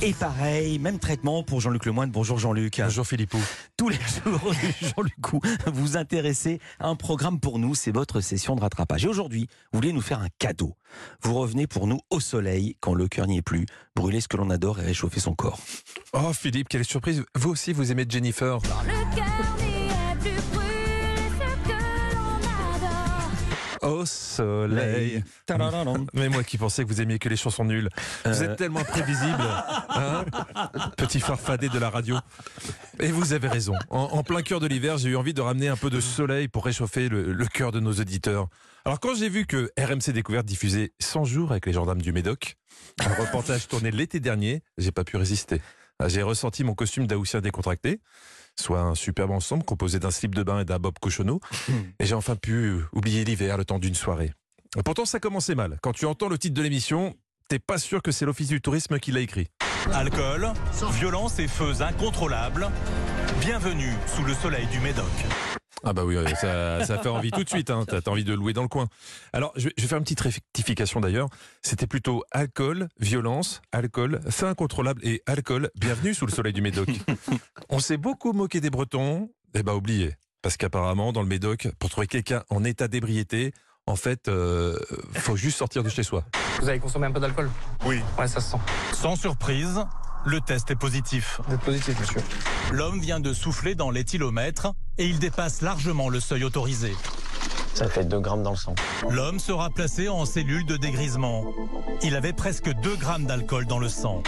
Et pareil, même traitement pour Jean-Luc Lemoyne. Bonjour Jean-Luc. Bonjour Philippot. Tous les jours, Jean-Luc, vous vous intéressez à un programme pour nous, c'est votre session de rattrapage. Et aujourd'hui, vous voulez nous faire un cadeau. Vous revenez pour nous au soleil, quand le cœur n'y est plus, brûler ce que l'on adore et réchauffer son corps. Oh Philippe, quelle surprise. Vous aussi, vous aimez Jennifer. Le cœur n'y est plus Au soleil. Mais moi qui pensais que vous aimiez que les chansons nulles. Vous êtes tellement imprévisible. hein Petit farfadet de la radio. Et vous avez raison. En, en plein cœur de l'hiver, j'ai eu envie de ramener un peu de soleil pour réchauffer le, le cœur de nos auditeurs. Alors quand j'ai vu que RMC Découverte diffusait 100 jours avec les gendarmes du Médoc, un reportage tourné l'été dernier, j'ai pas pu résister. J'ai ressenti mon costume d'Aoussien décontracté, soit un superbe ensemble composé d'un slip de bain et d'un bob cochonneau, et j'ai enfin pu oublier l'hiver le temps d'une soirée. Pourtant, ça commençait mal. Quand tu entends le titre de l'émission, t'es pas sûr que c'est l'Office du tourisme qui l'a écrit. Alcool, violence et feux incontrôlables. Bienvenue sous le soleil du Médoc. Ah bah oui, ça, ça fait envie tout de suite, hein. t'as envie de louer dans le coin. Alors, je vais, je vais faire une petite rectification d'ailleurs. C'était plutôt alcool, violence, alcool, feu incontrôlable et alcool. Bienvenue sous le soleil du Médoc. On s'est beaucoup moqué des Bretons. Eh bah oubliez. Parce qu'apparemment, dans le Médoc, pour trouver quelqu'un en état d'ébriété, en fait, euh, faut juste sortir de chez soi. Vous avez consommé un peu d'alcool? Oui. Ouais, ça se sent. Sans surprise, le test est positif. Vous êtes positif, monsieur. L'homme vient de souffler dans l'éthylomètre et il dépasse largement le seuil autorisé. Ça fait 2 grammes dans le sang. L'homme sera placé en cellule de dégrisement. Il avait presque 2 grammes d'alcool dans le sang.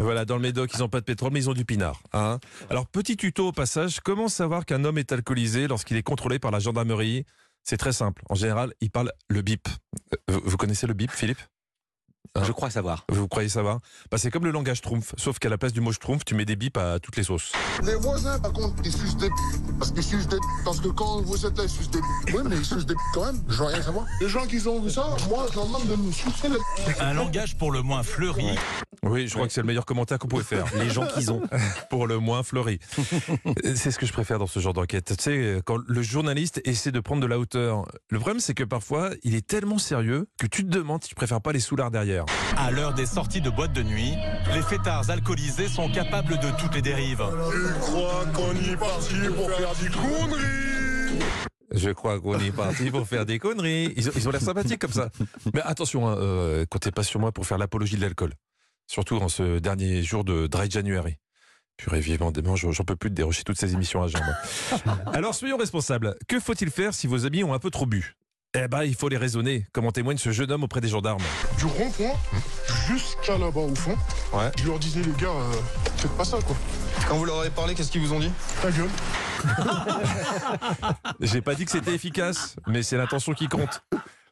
Voilà, dans le Médoc, ils n'ont pas de pétrole, mais ils ont du pinard. hein. Alors, petit tuto au passage, comment savoir qu'un homme est alcoolisé lorsqu'il est contrôlé par la gendarmerie? C'est très simple. En général, il parle le bip. Euh, Vous, vous connaissez le bip, Philippe? Hein Je crois savoir. Vous croyez savoir bah, C'est comme le langage schtroumpf, sauf qu'à la place du mot schtroumpf, tu mets des bips à toutes les sauces. Les voisins, par contre, ils sucent des Parce qu'ils sucent des Parce que quand vous êtes là, ils sucent des Oui, mais ils sucent des quand même. Je veux rien savoir. Les gens qui ont vu ça, moi, je leur demande de nous sucer les Un langage pour le moins fleuri. Oui, je crois que c'est le meilleur commentaire qu'on pouvait faire. Les gens qu'ils ont. pour le moins fleuri. c'est ce que je préfère dans ce genre d'enquête. Tu sais, quand le journaliste essaie de prendre de la hauteur, le problème c'est que parfois il est tellement sérieux que tu te demandes si tu préfères pas les soulards derrière. À l'heure des sorties de boîte de nuit, les fêtards alcoolisés sont capables de toutes les dérives. Je crois qu'on y est parti pour faire des conneries. Je crois qu'on est parti pour faire des conneries. Ils ont ils ont l'air sympathiques comme ça. Mais attention, hein, euh, comptez pas sur moi pour faire l'apologie de l'alcool. Surtout en ce dernier jour de Dry January. Purée, vivement, demain, j'en j'en peux plus de dérocher toutes ces émissions à jambes. Alors, soyons responsables. Que faut-il faire si vos amis ont un peu trop bu? Eh ben, il faut les raisonner, comme en témoigne ce jeune homme auprès des gendarmes. Du rond-point jusqu'à là-bas au fond. Ouais. Je leur disais, les gars, euh, faites pas ça, quoi. Quand vous leur avez parlé, qu'est-ce qu'ils vous ont dit? Ta gueule. J'ai pas dit que c'était efficace, mais c'est l'intention qui compte.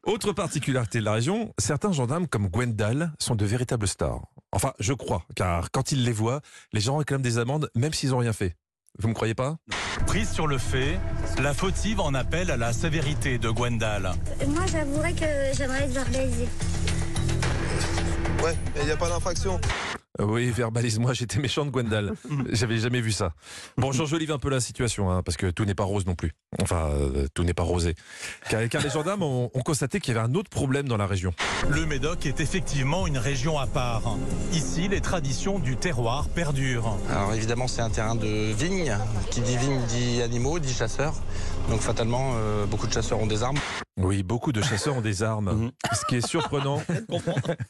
Autre particularité de la région, certains gendarmes comme Gwendal sont de véritables stars. Enfin, je crois, car quand ils les voient, les gens réclament des amendes même s'ils ont rien fait. Vous me croyez pas? Prise sur le fait, la fautive en appelle à la sévérité de Gwendal. Moi, j'avouerais que j'aimerais être verbalisée. Ouais, il n'y a pas d'infraction. Euh, Oui, verbalise-moi, j'étais méchante Gwendal. J'avais jamais vu ça. Bon, j'enjolive un peu la situation, hein, parce que tout n'est pas rose non plus. Enfin, euh, tout n'est pas rosé. Car, car les gendarmes ont, ont constaté qu'il y avait un autre problème dans la région. Le Médoc est effectivement une région à part. Ici, les traditions du terroir perdurent. Alors évidemment, c'est un terrain de vigne. Qui dit vigne dit animaux, dit chasseurs. Donc fatalement, euh, beaucoup de chasseurs ont des armes. Oui, beaucoup de chasseurs ont des armes. Mhm. Ce qui est surprenant,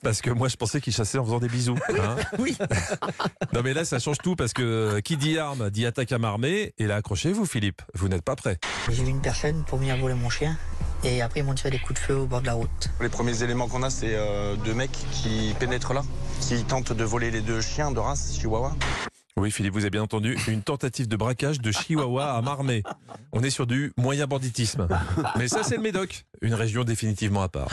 parce que moi je pensais qu'ils chassaient en faisant des bisous. hein. Oui. Non mais là ça change tout parce que euh, qui dit arme dit attaque à armée. Et là accrochez-vous Philippe, vous n'êtes pas prêt. J'ai vu une personne pour venir voler mon chien et après ils m'ont tiré des coups de feu au bord de la route. Les premiers éléments qu'on a, c'est euh, deux mecs qui pénètrent là, qui tentent de voler les deux chiens de race chihuahua. Oui Philippe, vous avez bien entendu, une tentative de braquage de Chihuahua à Marmé. On est sur du moyen banditisme. Mais ça c'est le Médoc, une région définitivement à part.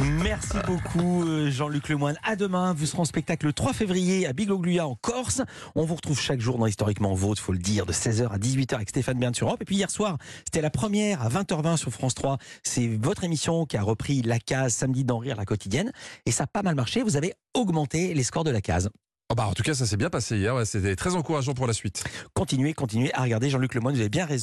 Merci beaucoup euh, Jean-Luc Lemoyne. À demain, vous serez en spectacle le 3 février à Bigogluia en Corse. On vous retrouve chaque jour dans Historiquement Vôtre, faut le dire, de 16h à 18h avec Stéphane Bern sur Europe. Et puis hier soir, c'était la première à 20h20 sur France 3. C'est votre émission qui a repris la case samedi d'en rire la quotidienne. Et ça a pas mal marché. Vous avez augmenté les scores de la case. Oh bah, en tout cas ça s'est bien passé hier, c'était très encourageant pour la suite. Continuez, continuez à regarder Jean-Luc Lemoyne. Vous avez bien raison.